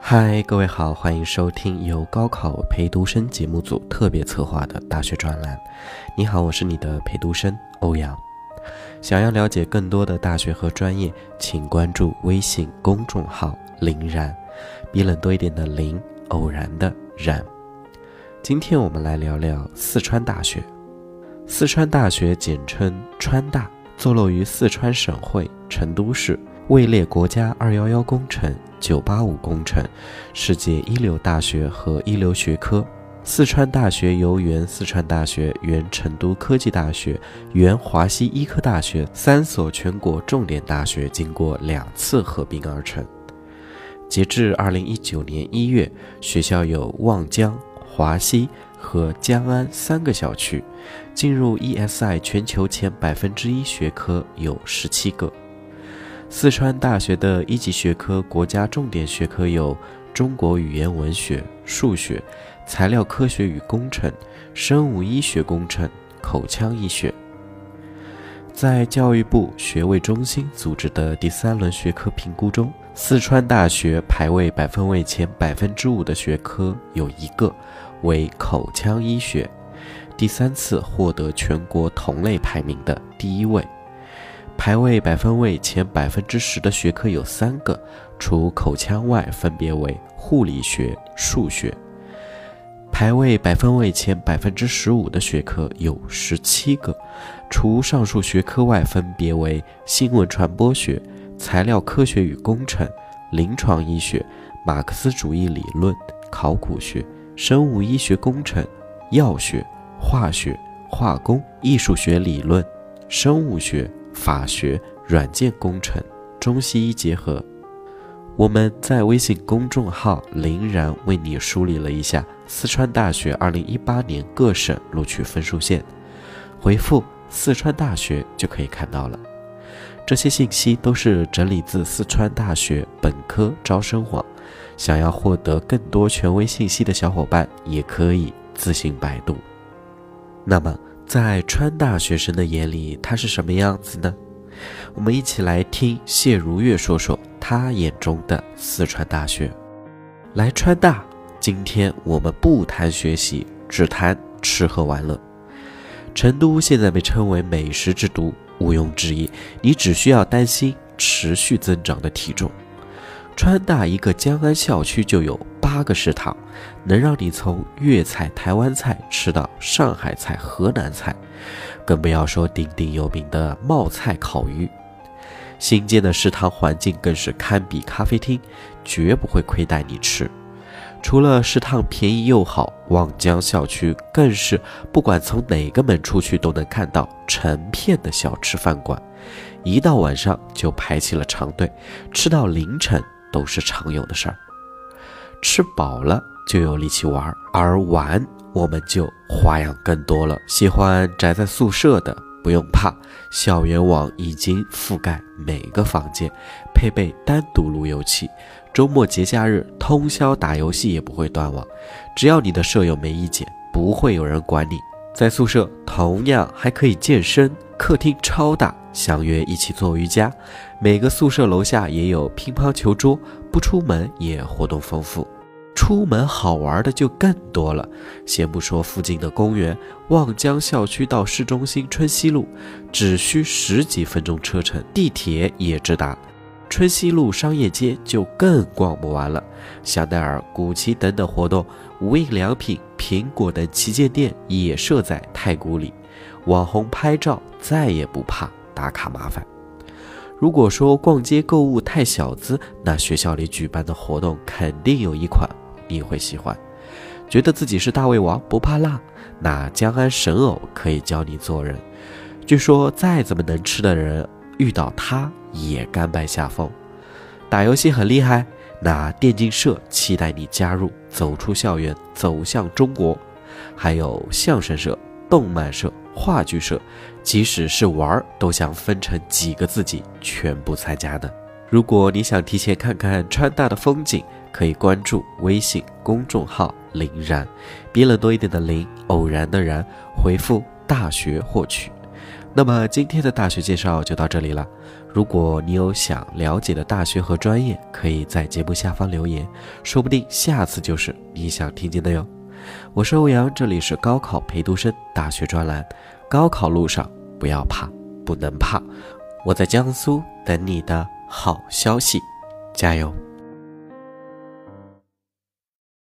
嗨，各位好，欢迎收听由高考陪读生节目组特别策划的大学专栏。你好，我是你的陪读生欧阳。想要了解更多的大学和专业，请关注微信公众号“林然”，比冷多一点的林，偶然的然。今天我们来聊聊四川大学。四川大学简称川大，坐落于四川省会成都市，位列国家“二幺幺”工程、“九八五”工程、世界一流大学和一流学科。四川大学由原四川大学、原成都科技大学、原华西医科大学三所全国重点大学经过两次合并而成。截至二零一九年一月，学校有望江、华西和江安三个校区，进入 ESI 全球前百分之一学科有十七个。四川大学的一级学科国家重点学科有中国语言文学、数学、材料科学与工程、生物医学工程、口腔医学。在教育部学位中心组织的第三轮学科评估中，四川大学排位百分位前百分之五的学科有一个，为口腔医学，第三次获得全国同类排名的第一位。排位百分位前百分之十的学科有三个，除口腔外，分别为护理学、数学。排位百分位前百分之十五的学科有十七个，除上述学科外，分别为新闻传播学、材料科学与工程、临床医学、马克思主义理论、考古学、生物医学工程、药学、化学、化工、艺术学理论、生物学。法学、软件工程、中西医结合。我们在微信公众号“林然”为你梳理了一下四川大学2018年各省录取分数线，回复“四川大学”就可以看到了。这些信息都是整理自四川大学本科招生网，想要获得更多权威信息的小伙伴也可以自行百度。那么。在川大学生的眼里，他是什么样子呢？我们一起来听谢如月说说他眼中的四川大学。来川大，今天我们不谈学习，只谈吃喝玩乐。成都现在被称为美食之都，毋庸置疑，你只需要担心持续增长的体重。川大一个江安校区就有。八个食堂，能让你从粤菜、台湾菜吃到上海菜、河南菜，更不要说鼎鼎有名的冒菜烤鱼。新建的食堂环境更是堪比咖啡厅，绝不会亏待你吃。除了食堂便宜又好，望江校区更是不管从哪个门出去都能看到成片的小吃饭馆，一到晚上就排起了长队，吃到凌晨都是常有的事儿。吃饱了就有力气玩，而玩我们就花样更多了。喜欢宅在宿舍的不用怕，校园网已经覆盖每个房间，配备单独路由器，周末节假日通宵打游戏也不会断网。只要你的舍友没意见，不会有人管你。在宿舍同样还可以健身，客厅超大，相约一起做瑜伽。每个宿舍楼下也有乒乓球桌。不出门也活动丰富，出门好玩的就更多了。先不说附近的公园，望江校区到市中心春熙路只需十几分钟车程，地铁也直达。春熙路商业街就更逛不完了，香奈儿、古奇等等活动，无印良品、苹果等旗舰店也设在太古里，网红拍照再也不怕打卡麻烦。如果说逛街购物太小资，那学校里举办的活动肯定有一款你会喜欢。觉得自己是大胃王不怕辣，那江安神偶可以教你做人。据说再怎么能吃的人遇到他也甘拜下风。打游戏很厉害，那电竞社期待你加入，走出校园，走向中国。还有相声社、动漫社。话剧社，即使是玩儿，都想分成几个自己全部参加的。如果你想提前看看川大的风景，可以关注微信公众号“林然”，比冷多一点的林，偶然的然，回复“大学”获取。那么今天的大学介绍就到这里了。如果你有想了解的大学和专业，可以在节目下方留言，说不定下次就是你想听见的哟。我是欧阳，这里是高考陪读生大学专栏。高考路上不要怕，不能怕，我在江苏等你的好消息，加油！